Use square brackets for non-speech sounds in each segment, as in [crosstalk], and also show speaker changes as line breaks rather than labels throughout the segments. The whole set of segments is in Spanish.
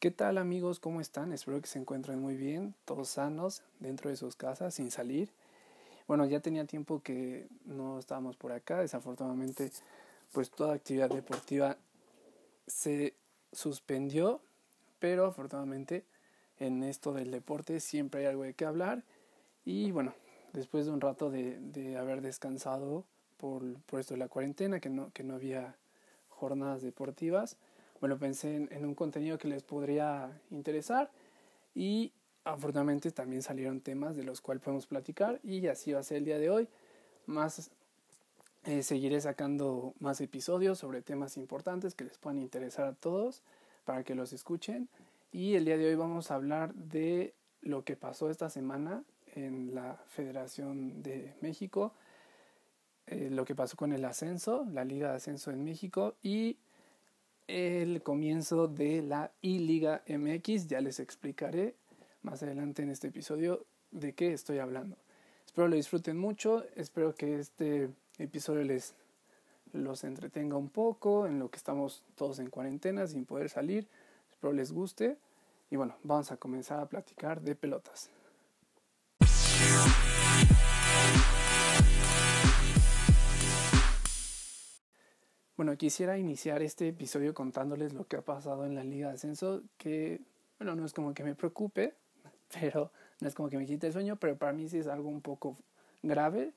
¿Qué tal amigos? ¿Cómo están? Espero que se encuentren muy bien, todos sanos, dentro de sus casas, sin salir. Bueno, ya tenía tiempo que no estábamos por acá, desafortunadamente pues toda actividad deportiva se suspendió, pero afortunadamente en esto del deporte siempre hay algo de qué hablar y bueno, después de un rato de, de haber descansado por, por esto de la cuarentena, que no, que no había jornadas deportivas, bueno, pensé en, un contenido que les podría interesar y afortunadamente también salieron temas de los cuales podemos platicar y así va a ser el día de hoy. Más eh, seguiré sacando más episodios sobre temas importantes que les puedan interesar a todos para que los escuchen. Y el día de hoy vamos a hablar de lo que pasó esta semana en la Federación de México, eh, lo que pasó con el ascenso, la Liga de Ascenso en México y el comienzo de la I-Liga MX. Ya les explicaré más adelante en este episodio de qué estoy hablando. Espero lo disfruten mucho, espero que este episodio les los entretenga un poco en lo que estamos todos en cuarentena sin poder salir. Espero les guste y bueno, vamos a comenzar a platicar de pelotas. Bueno, quisiera iniciar este episodio contándoles lo que ha pasado en la Liga de Ascenso, que, bueno, no es como que me preocupe, [laughs] pero no es como que me quite el sueño, pero para mí sí es algo un poco grave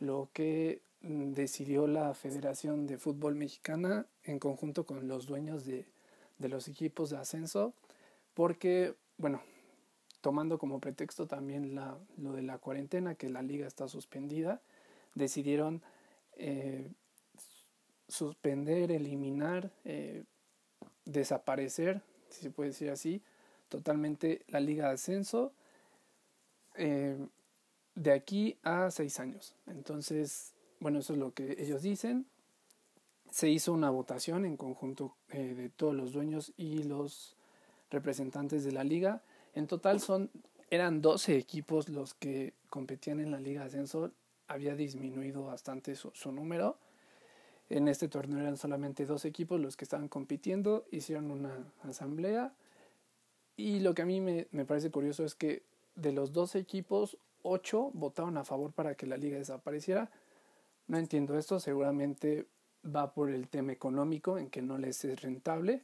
lo que mm, decidió la Federación de Fútbol Mexicana en conjunto con los dueños de, de los equipos de ascenso, porque, bueno, tomando como pretexto también lo de la cuarentena, que la liga está suspendida, decidieron eh, suspender, eliminar, eh, desaparecer, si se puede decir así, totalmente la liga de ascenso eh, de aquí a seis años. Entonces, bueno, eso es lo que ellos dicen. Se hizo una votación en conjunto eh, de todos los dueños y los representantes de la liga. En total son eran 12 equipos los que competían en la liga de ascenso. Había disminuido bastante su, su número en este torneo eran solamente dos equipos los que estaban compitiendo, hicieron una asamblea y lo que a mí me, me parece curioso es que de los dos equipos, ocho votaron a favor para que la liga desapareciera. No entiendo esto, seguramente va por el tema económico, en que no les es rentable.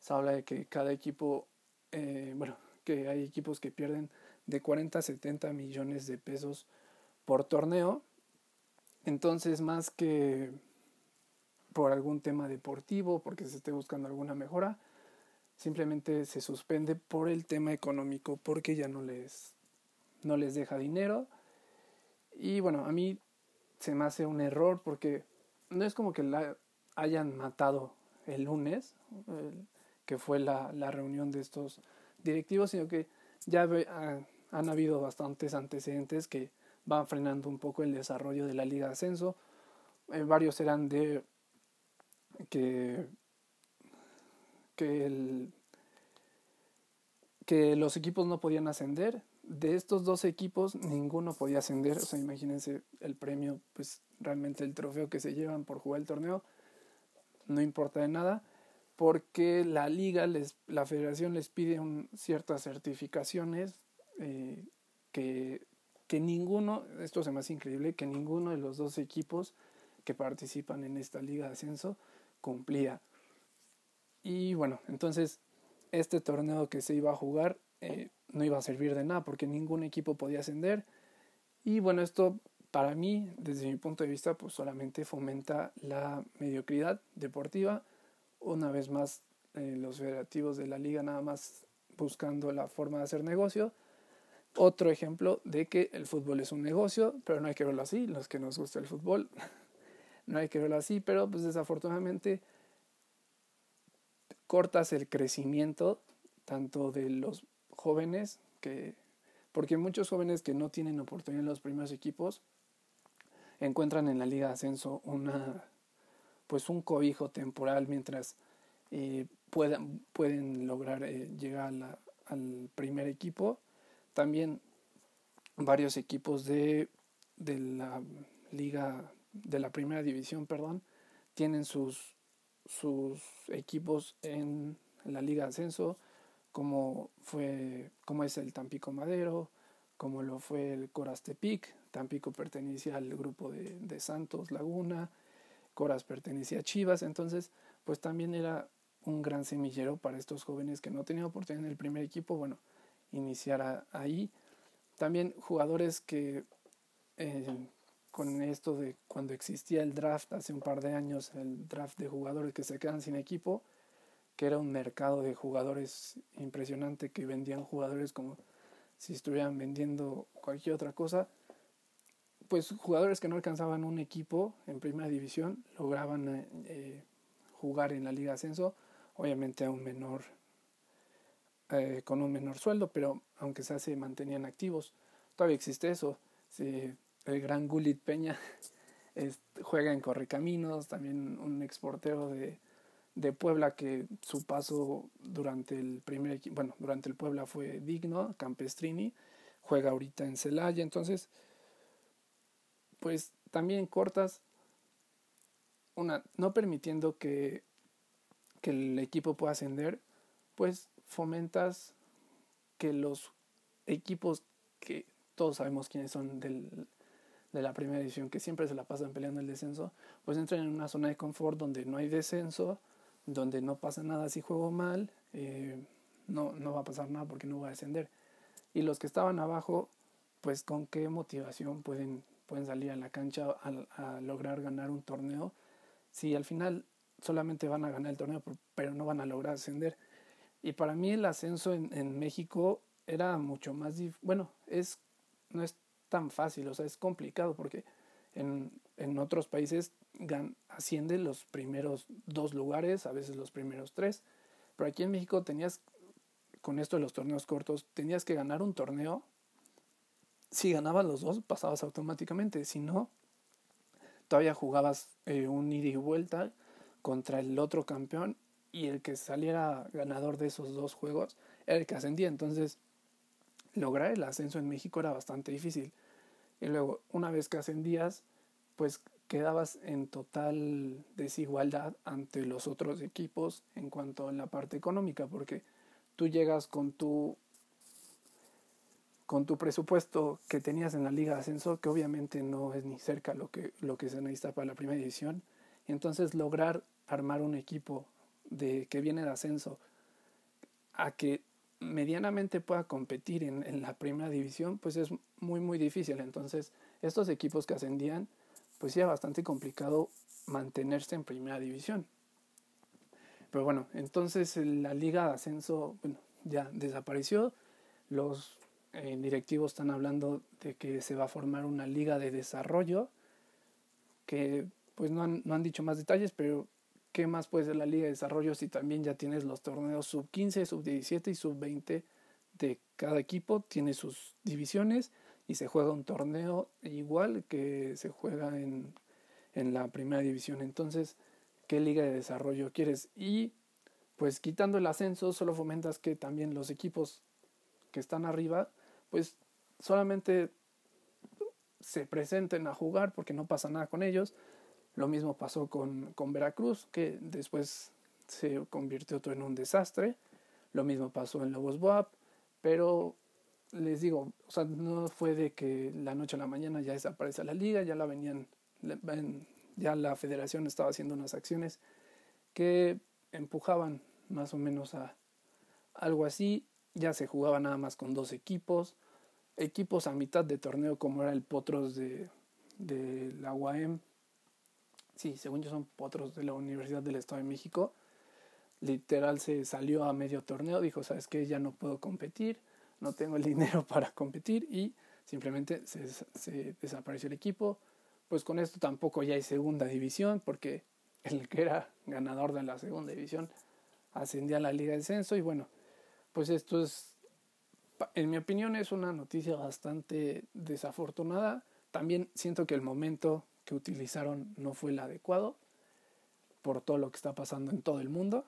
Se habla de que cada equipo, eh, bueno, que hay equipos que pierden de 40 a 70 millones de pesos por torneo. Entonces, más que por algún tema deportivo, porque se esté buscando alguna mejora, simplemente se suspende por el tema económico, porque ya no les, no les deja dinero. Y bueno, a mí se me hace un error porque no es como que la hayan matado el lunes, que fue la, la, reunión de estos directivos, sino que ya han habido bastantes antecedentes que van frenando un poco el desarrollo de la Liga de Ascenso. Eh, varios eran de que, que, los equipos no podían ascender. De estos dos equipos, ninguno podía ascender. O sea, imagínense el premio, pues realmente el trofeo que se llevan por jugar el torneo, no importa de nada, porque la liga, les, la federación les pide un, ciertas certificaciones eh, que, que ninguno, esto se me hace increíble, que ninguno de los dos equipos que participan en esta liga de ascenso cumplía. Y bueno, entonces este torneo que se iba a jugar eh, no iba a servir de nada porque ningún equipo podía ascender. Y bueno, esto para mí, desde mi punto de vista, pues solamente fomenta la mediocridad deportiva. Una vez más, eh, los federativos de la liga nada más buscando la forma de hacer negocio. Otro ejemplo de que el fútbol es un negocio, pero no hay que verlo así, los que nos gusta el fútbol [laughs] no hay que verlo así, pero pues desafortunadamente cortas el crecimiento tanto de los jóvenes que porque muchos jóvenes que no tienen oportunidad en los primeros equipos encuentran en la liga de ascenso una pues un cobijo temporal mientras eh, puedan, pueden lograr eh, llegar al primer equipo. También varios equipos de, de la liga de la primera división, perdón, tienen sus, sus equipos en la Liga Ascenso, como fue, como es el Tampico Madero, como lo fue el Coras Tepic. Tampico pertenecía al grupo de, de Santos Laguna, Coras pertenecía a Chivas, entonces pues también era un gran semillero para estos jóvenes que no tenían oportunidad en el primer equipo, bueno, iniciar ahí. También jugadores que eh, con esto de cuando existía el draft hace un par de años, el draft de jugadores que se quedan sin equipo, que era un mercado de jugadores impresionante que vendían jugadores como si estuvieran vendiendo cualquier otra cosa, pues jugadores que no alcanzaban un equipo en primera división lograban eh, eh, jugar en la Liga Ascenso, obviamente a un menor, eh, con un menor sueldo, pero aunque sea se mantenían activos. Todavía existe eso. El gran Gulit Peña juega en Correcaminos, también un exportero de, de Puebla que su paso durante el primer bueno, durante el Puebla fue digno, Campestrini, juega ahorita en Celaya, entonces pues también cortas una no permitiendo que que el equipo pueda ascender, pues fomentas que los equipos que todos sabemos quiénes son del, de la primera división, que siempre se la pasan peleando el descenso, pues entren en una zona de confort donde no hay descenso, donde no pasa nada si juego mal, eh, no, no va a pasar nada porque no va a descender. Y los que estaban abajo, pues con qué motivación pueden, pueden salir a la cancha a, lograr ganar un torneo si al final solamente van a ganar el torneo, pero no van a lograr ascender. Y para mí el ascenso en, en México era mucho más, bueno, es, no es tan fácil, o sea, es complicado porque en, en otros países gan asciende los primeros dos lugares, a veces los primeros tres, pero aquí en México tenías, con esto de los torneos cortos, tenías que ganar un torneo. Si ganabas los dos, pasabas automáticamente, si no, todavía jugabas eh, un ida y vuelta contra el otro campeón y el que saliera ganador de esos dos juegos era el que ascendía. Entonces, lograr el ascenso en México era bastante difícil. Y luego, una vez que ascendías, pues quedabas en total desigualdad ante los otros equipos en cuanto a la parte económica, porque tú llegas con tu con tu presupuesto que tenías en la Liga de Ascenso, que obviamente no es ni cerca lo que, lo que se necesita para la primera división, entonces lograr armar un equipo de que viene de ascenso a que medianamente pueda competir en, en la primera división, pues es muy muy difícil. Entonces, estos equipos que ascendían pues era bastante complicado mantenerse en primera división. Pero bueno, entonces la liga de ascenso bueno, ya desapareció. Los eh, directivos están hablando de que se va a formar una liga de desarrollo, que pues no han, no han dicho más detalles, pero ¿qué más puede ser la liga de desarrollo si también ya tienes los torneos sub 15, sub 17 y sub 20 de cada equipo? Tiene sus divisiones y se juega un torneo igual que se juega en, en la primera división. Entonces, ¿qué liga de desarrollo quieres? Y pues quitando el ascenso, solo fomentas que también los equipos que están arriba, pues solamente se presenten a jugar porque no pasa nada con ellos. Lo mismo pasó con, con Veracruz, que después se convirtió en un desastre. Lo mismo pasó en Lobos Boab, pero les digo, o sea, no fue de que la noche a la mañana ya desaparece la liga, ya la venían, ya la federación estaba haciendo unas acciones que empujaban más o menos a algo así, ya se jugaba nada más con dos equipos, equipos a mitad de torneo como era el Potros de, de la UAM, sí, según yo son Potros de la Universidad del Estado de México, literal se salió a medio torneo, dijo, sabes que ya no puedo competir, no tengo el dinero [laughs] para competir y simplemente se, se, desapareció el equipo. Pues con esto tampoco ya hay segunda división porque el que era ganador de la segunda división ascendía a la Liga de Descenso y bueno, pues esto es, en mi opinión es una noticia bastante desafortunada. También siento que el momento que utilizaron no fue el adecuado por todo lo que está pasando en todo el mundo.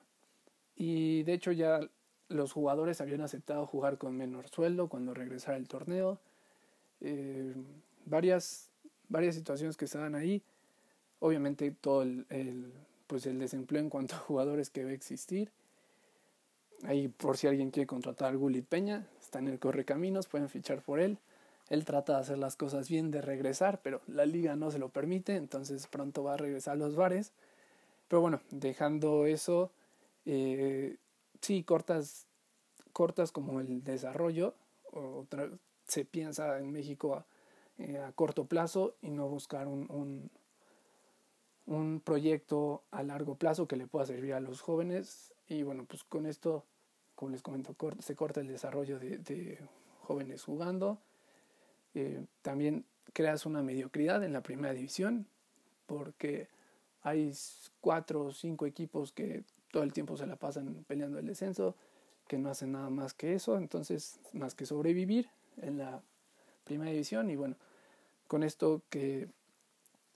Y de hecho ya los jugadores habían aceptado jugar con menor sueldo cuando regresara el torneo. Eh, varias, varias situaciones que estaban ahí. Obviamente todo el, el, pues el desempleo en cuanto a jugadores que va existir. ahí por si alguien quiere contratar a Gullit Peña, está en el Correcaminos, pueden fichar por él. Él trata de hacer las cosas bien, de regresar, pero la liga no se lo permite, entonces pronto va a regresar a los bares. Pero bueno, dejando eso, eh, sí, cortas, cortas como el desarrollo, se piensa en México a, eh, a, corto plazo y no buscar un, un, un, proyecto a largo plazo que le pueda servir a los jóvenes. Y bueno, pues con esto, como les comento, se corta el desarrollo de, de jóvenes jugando. Eh, también creas una mediocridad en la primera división porque hay cuatro o cinco equipos que todo el tiempo se la pasan peleando el descenso, que no hacen nada más que eso, entonces más que sobrevivir en la primera división. Y bueno, con esto que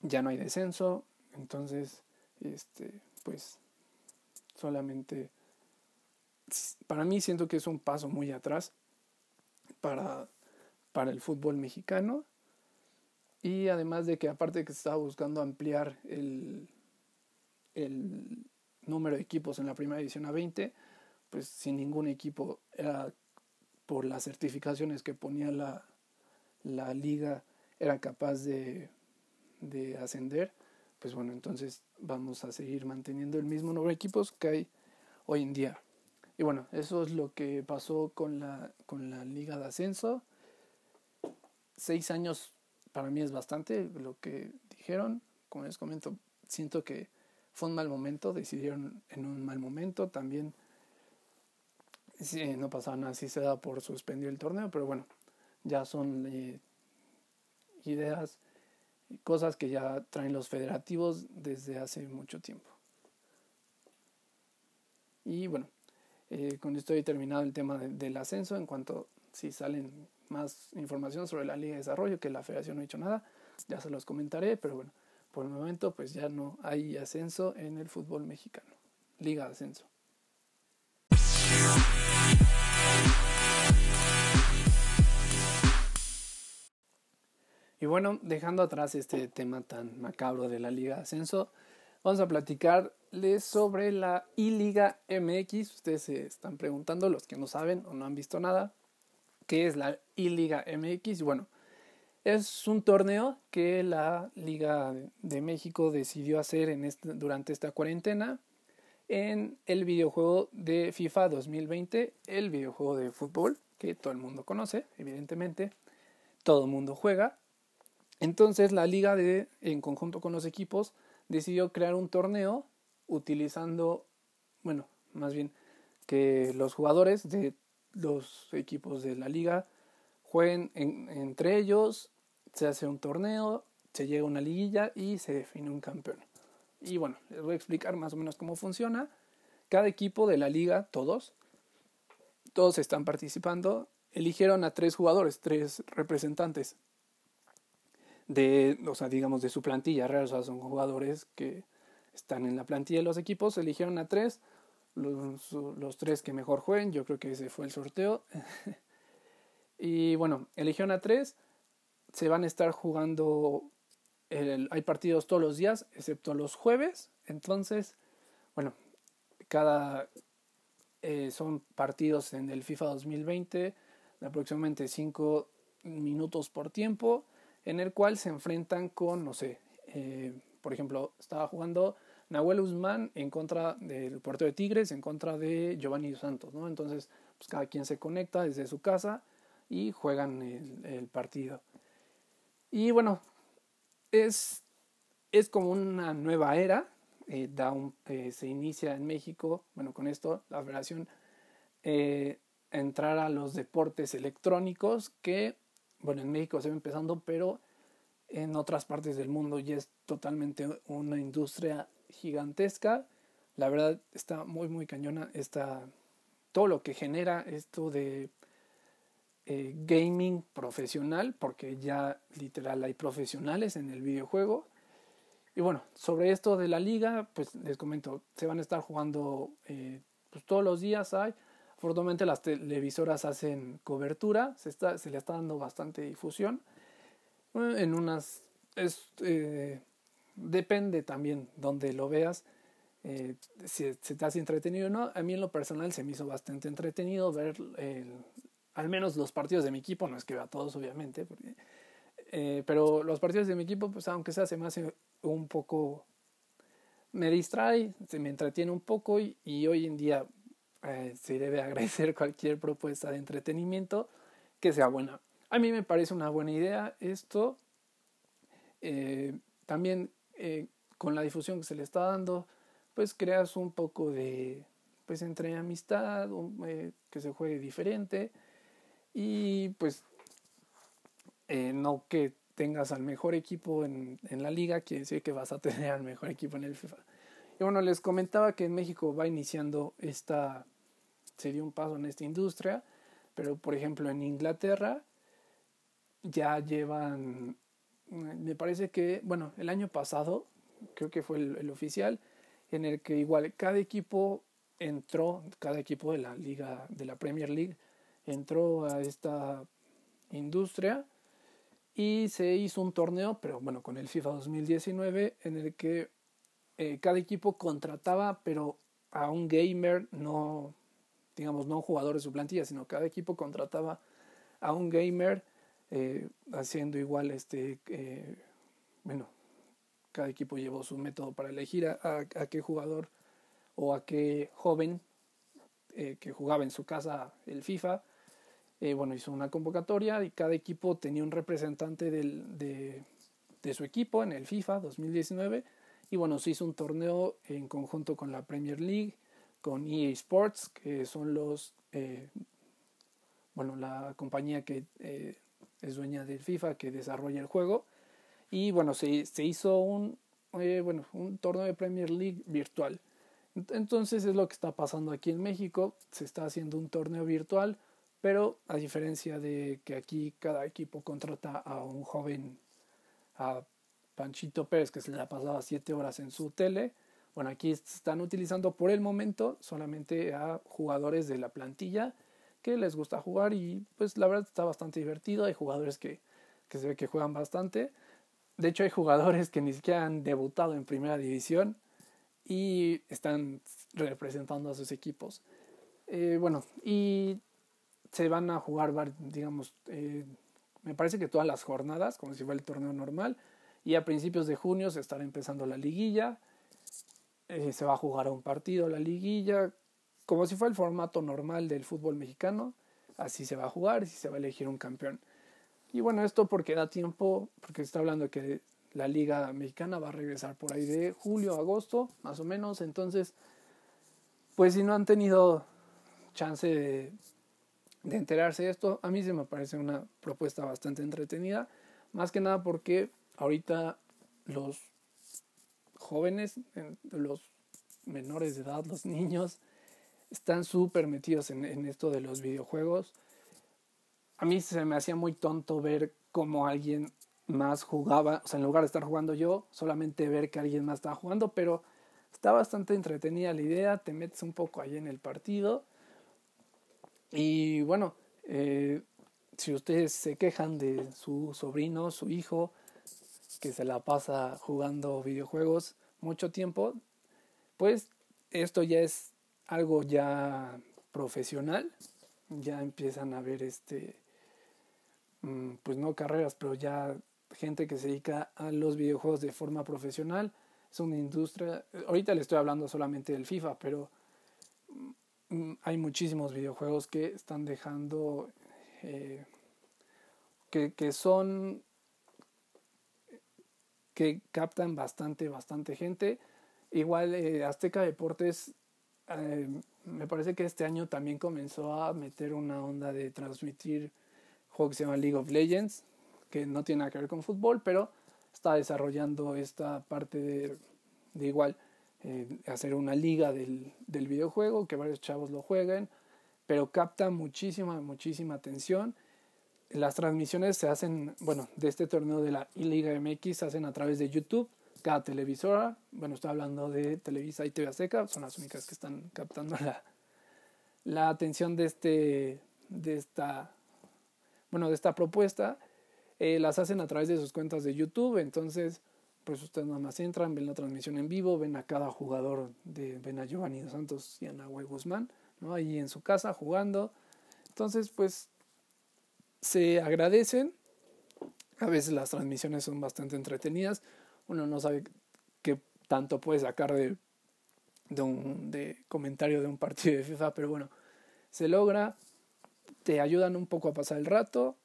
ya no hay descenso, entonces este pues solamente para mí siento que es un paso muy atrás para, para el fútbol mexicano y además de que aparte que estaba buscando ampliar el, el número de equipos en la primera edición a 20, pues sin ningún equipo era por las certificaciones que ponía la, la liga era capaz de, de ascender, pues bueno, entonces vamos a seguir manteniendo el mismo número de equipos que hay hoy en día. Y bueno, eso es lo que pasó con la, con la liga de ascenso. Seis años para mí es bastante lo que dijeron. Como les comento, siento que fue un mal momento, decidieron en un mal momento. También sí, no pasaba nada si se da por suspendido el torneo, pero bueno, ya son eh, ideas y cosas que ya traen los federativos desde hace mucho tiempo. Y bueno, eh, con esto he terminado el tema del ascenso. En cuanto si salen más información sobre la Liga de Desarrollo, que la Federación no ha dicho nada, ya se los comentaré, pero bueno, por el momento pues ya no hay ascenso en el fútbol mexicano. Liga de Ascenso. Y bueno, dejando atrás este tema tan macabro de la Liga de Ascenso, vamos a platicarles sobre la I-Liga MX. Ustedes se están preguntando, los que no saben o no han visto nada, ¿qué es la I-Liga MX? Bueno, es un torneo que la Liga de México decidió hacer en este, durante esta cuarentena en el videojuego de FIFA 2020, el videojuego de fútbol que todo el mundo conoce, evidentemente, todo el mundo juega. Entonces la liga de, en conjunto con los equipos, decidió crear un torneo utilizando, bueno, más bien que los jugadores de los equipos de la liga jueguen entre ellos, se hace un torneo, se llega a una liguilla y se define un campeón. Y bueno, les voy a explicar más o menos cómo funciona. Cada equipo de la liga, todos, todos están participando, eligieron a tres jugadores, tres representantes de, o sea, digamos, de su plantilla. O sea, son jugadores que están en la plantilla de los equipos, eligieron a tres, los, los tres que mejor jueguen, yo creo que ese fue el sorteo. [laughs] y bueno, eligieron a tres, se van a estar jugando, hay partidos todos los días, excepto los jueves, entonces, bueno, cada, eh, son partidos en el FIFA 2020 de aproximadamente 5 minutos por tiempo en el cual se enfrentan con, no sé, eh, por ejemplo, estaba jugando Nahuel Guzmán en contra del Puerto de Tigres, en contra de Giovanni Santos, ¿no? Entonces, pues cada quien se conecta desde su casa y juegan el, partido. Y bueno, es, es como una nueva era, eh, da un, eh, se inicia en México, bueno, con esto la federación entrar a los deportes electrónicos que bueno, en México se va empezando, pero en otras partes del mundo ya es totalmente una industria gigantesca. La verdad está muy, muy cañona. Está todo lo que genera esto de eh, gaming profesional, porque ya literal hay profesionales en el videojuego. Y bueno, sobre esto de la liga, pues les comento, se van a estar jugando eh, pues todos los días hay Afortunadamente las televisoras hacen cobertura, se, está, se le está dando bastante difusión. En unas... Eh, depende también donde lo veas. eh, si se te hace entretenido o no. A mí en lo personal se me hizo bastante entretenido ver al menos los partidos de mi equipo, no es que vea todos obviamente, eh, pero los partidos de mi equipo, pues aunque sea, se me hace un poco, me distrae, se me entretiene un poco y, hoy en día eh, se debe [laughs] agradecer cualquier propuesta de entretenimiento que sea buena. A mí me parece una buena idea esto. Eh, también con la difusión que se le está dando, pues creas un poco de, pues entre amistad, que se juegue diferente y pues eh, no que tengas al mejor equipo en, en la liga, quiere decir que vas a [laughs] tener al mejor equipo en el FIFA. Y bueno, les comentaba que en México va iniciando esta, se dio un paso en esta industria, pero por ejemplo en Inglaterra ya llevan, me parece que, bueno, el año pasado, creo que fue el, oficial, en el que igual cada equipo entró, cada equipo de la liga, de la Premier League, entró a esta industria y se hizo un torneo, pero bueno, con el FIFA 2019, en el que eh, cada equipo contrataba, pero a un gamer, no, digamos, no un jugador de su plantilla, sino cada equipo contrataba a un gamer eh, haciendo igual este, eh, bueno, cada equipo llevó su método para elegir a, a, qué jugador o a qué joven que jugaba en su casa el FIFA eh, bueno, hizo una convocatoria y cada equipo tenía un representante del, de, de, su equipo en el FIFA 2019 y bueno, se hizo un torneo en conjunto con la Premier League, con EA Sports, que son los, eh, bueno, la compañía que eh, es dueña del FIFA, que desarrolla el juego y bueno, se, se hizo un, bueno, un torneo de Premier League virtual. Entonces es lo que está pasando aquí en México, se está haciendo un torneo virtual pero a diferencia de que aquí cada equipo contrata a un joven, a Panchito Pérez, que se le ha pasado siete horas en su tele, bueno, aquí están utilizando por el momento solamente a jugadores de la plantilla les gusta jugar y pues la verdad está bastante divertido. Hay jugadores que, que se ve que juegan bastante. De hecho hay jugadores que ni siquiera han debutado en primera división y están representando a sus equipos. Eh, bueno, y se van a jugar, digamos, eh, me parece que todas las jornadas, como si fuera el torneo normal, y a principios de junio se estará empezando la liguilla, eh, se va a jugar un partido la liguilla, como si fuera el formato normal del fútbol mexicano, así se va a jugar y se va a elegir un campeón. Y bueno, esto porque da tiempo, porque se está hablando de que la liga mexicana va a regresar por ahí de julio, agosto, más o menos, entonces, pues si no han tenido chance de de enterarse de esto. A mí se me parece una propuesta bastante entretenida, más que nada porque ahorita los jóvenes, los menores de edad, los niños, están súper metidos en, en, esto de los videojuegos. A mí se me hacía muy tonto ver cómo alguien más jugaba, o sea, en lugar de estar jugando yo, solamente ver que alguien más estaba jugando, pero está bastante entretenida la idea, te metes un poco ahí en el partido y bueno, eh, si ustedes se quejan de su sobrino, su hijo, que se la pasa jugando videojuegos mucho tiempo, pues esto ya es algo ya profesional, ya empiezan a ver este, mm, pues no carreras, pero ya gente que se dedica a los videojuegos de forma profesional, es una industria, ahorita le estoy hablando solamente del FIFA, pero Mm, hay muchísimos videojuegos que están dejando eh, que, que, son que captan bastante bastante gente. Igual eh, Azteca Deportes eh, me parece que este año también comenzó a meter una onda de transmitir juegos que se llama League of Legends que no tiene nada que ver con fútbol pero está desarrollando esta parte de, de igual eh, hacer una liga del, del, videojuego, que varios chavos lo jueguen, pero capta muchísima, muchísima atención. Las transmisiones se hacen, bueno, de este torneo de la Liga MX se hacen a través de YouTube, cada televisora, bueno, estoy hablando de Televisa y TV Azteca, son las únicas que están captando la, la atención de este, de esta, bueno, de esta propuesta, eh, las hacen a través de sus cuentas de YouTube, entonces pues ustedes nada más entran, ven la transmisión en vivo, ven a cada jugador de ven a Giovanni Santos y a Nahuel Guzmán, ¿no? Ahí en su casa jugando. Entonces, pues se agradecen. A veces las transmisiones son bastante entretenidas. Uno no sabe qué tanto puede sacar de, de de comentario de un partido de FIFA, pero bueno, se logra. Te ayudan un poco a pasar el rato.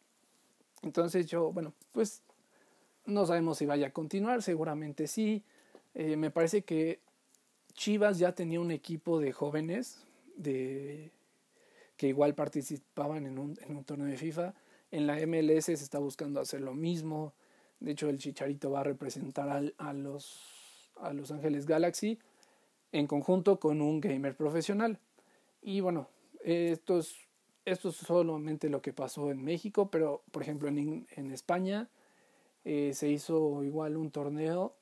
Entonces yo, bueno, pues no sabemos si vaya a continuar, seguramente sí. Eh, me parece que Chivas ya tenía un equipo de jóvenes de, que igual participaban en un, en un torneo de FIFA. En la MLS se está buscando hacer lo mismo. De hecho, el Chicharito va a representar al, a, los, a Los Ángeles Galaxy en conjunto con un gamer profesional. Y bueno, esto es, esto es solamente lo que pasó en México, pero por ejemplo en, en España eh, se hizo igual un torneo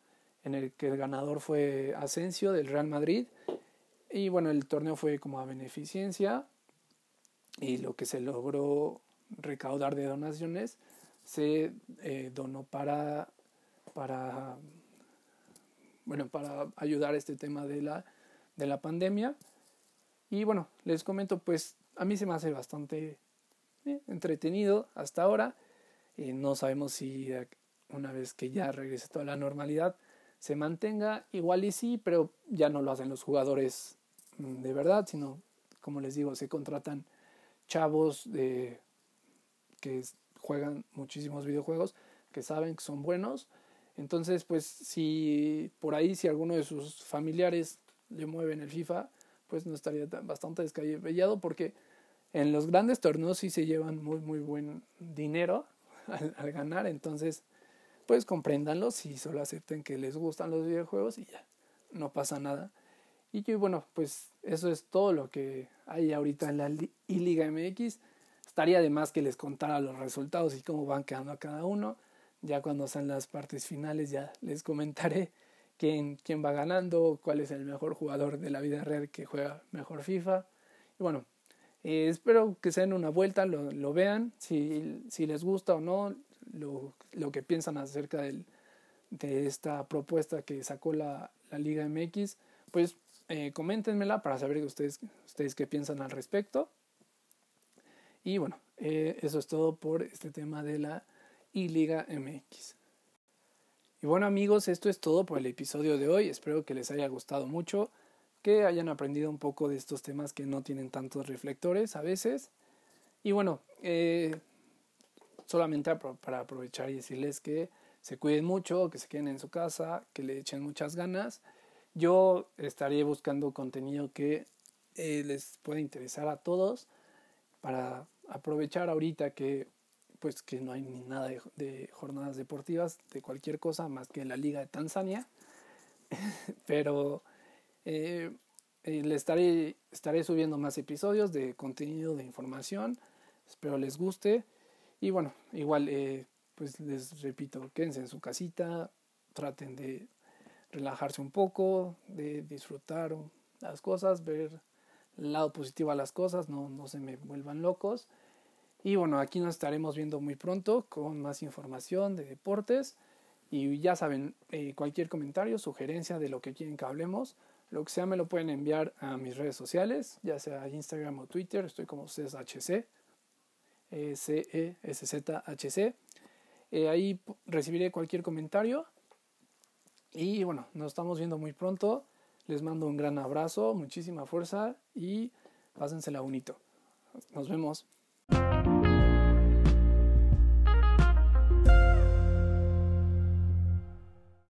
en el que el ganador fue Asensio del Real Madrid. Y bueno, el torneo fue como a beneficencia y lo que se logró recaudar de donaciones se eh, donó para, para, bueno, para ayudar a este tema de la, de la pandemia. Y bueno, les comento, pues a mí se me hace bastante eh, entretenido hasta ahora. y no sabemos si una vez que ya regrese toda la normalidad se mantenga. Igual y sí, pero ya no lo hacen los jugadores mm, de verdad, sino, como les digo, se contratan chavos de, que juegan muchísimos videojuegos, que saben que son buenos. Entonces, pues si por ahí, si alguno de sus familiares le mueven el FIFA, pues no estaría tan, bastante descabellado porque en los grandes torneos sí se llevan muy, muy buen dinero [laughs] al, ganar. Entonces, pues compréndanlos y solo acepten que les gustan los videojuegos y ya, no pasa nada. Y bueno, pues eso es todo lo que hay ahorita en la I-Liga MX. Estaría de más que les contara los resultados y cómo van quedando a cada uno. Ya cuando sean las partes finales ya les comentaré quién, quién va ganando, cuál es el mejor jugador de la vida real que juega mejor FIFA. Y bueno, eh, espero que se den una vuelta, lo, lo vean, si, si les gusta o no, lo, lo que piensan acerca del, de esta propuesta que sacó la, la Liga MX, pues eh, coméntenmela para saber ustedes, ustedes qué piensan al respecto. Y bueno, eh, eso es todo por este tema de la I-Liga MX. Y bueno amigos, esto es todo por el episodio de hoy. Espero que les haya gustado mucho, que hayan aprendido un poco de estos temas que no tienen tantos reflectores a veces. Y bueno, eh, solamente para aprovechar y decirles que se cuiden mucho, que se queden en su casa, que le echen muchas ganas. Yo estaré buscando contenido que eh, les pueda interesar a todos para aprovechar ahorita que pues que no hay ni nada de, jornadas deportivas de cualquier cosa más que la liga de Tanzania. [laughs] Pero eh, eh, le estaré estaré subiendo más episodios de contenido de información. Espero les guste. Y bueno, igual, eh, pues les repito, quédense en su casita, traten de relajarse un poco, de disfrutar las cosas, ver el lado positivo a las cosas, no, no se me vuelvan locos. Y bueno, aquí nos estaremos viendo muy pronto con más información de deportes. Y ya saben, eh, cualquier comentario, sugerencia de lo que quieren que hablemos, lo que sea me lo pueden enviar a mis redes sociales, ya sea Instagram o Twitter, estoy como CSHC. C-E-S-Z-H-C. Eh, ahí recibiré cualquier comentario. Y bueno, nos estamos viendo muy pronto. Les mando un gran abrazo, muchísima fuerza y pásensela bonito. Nos vemos.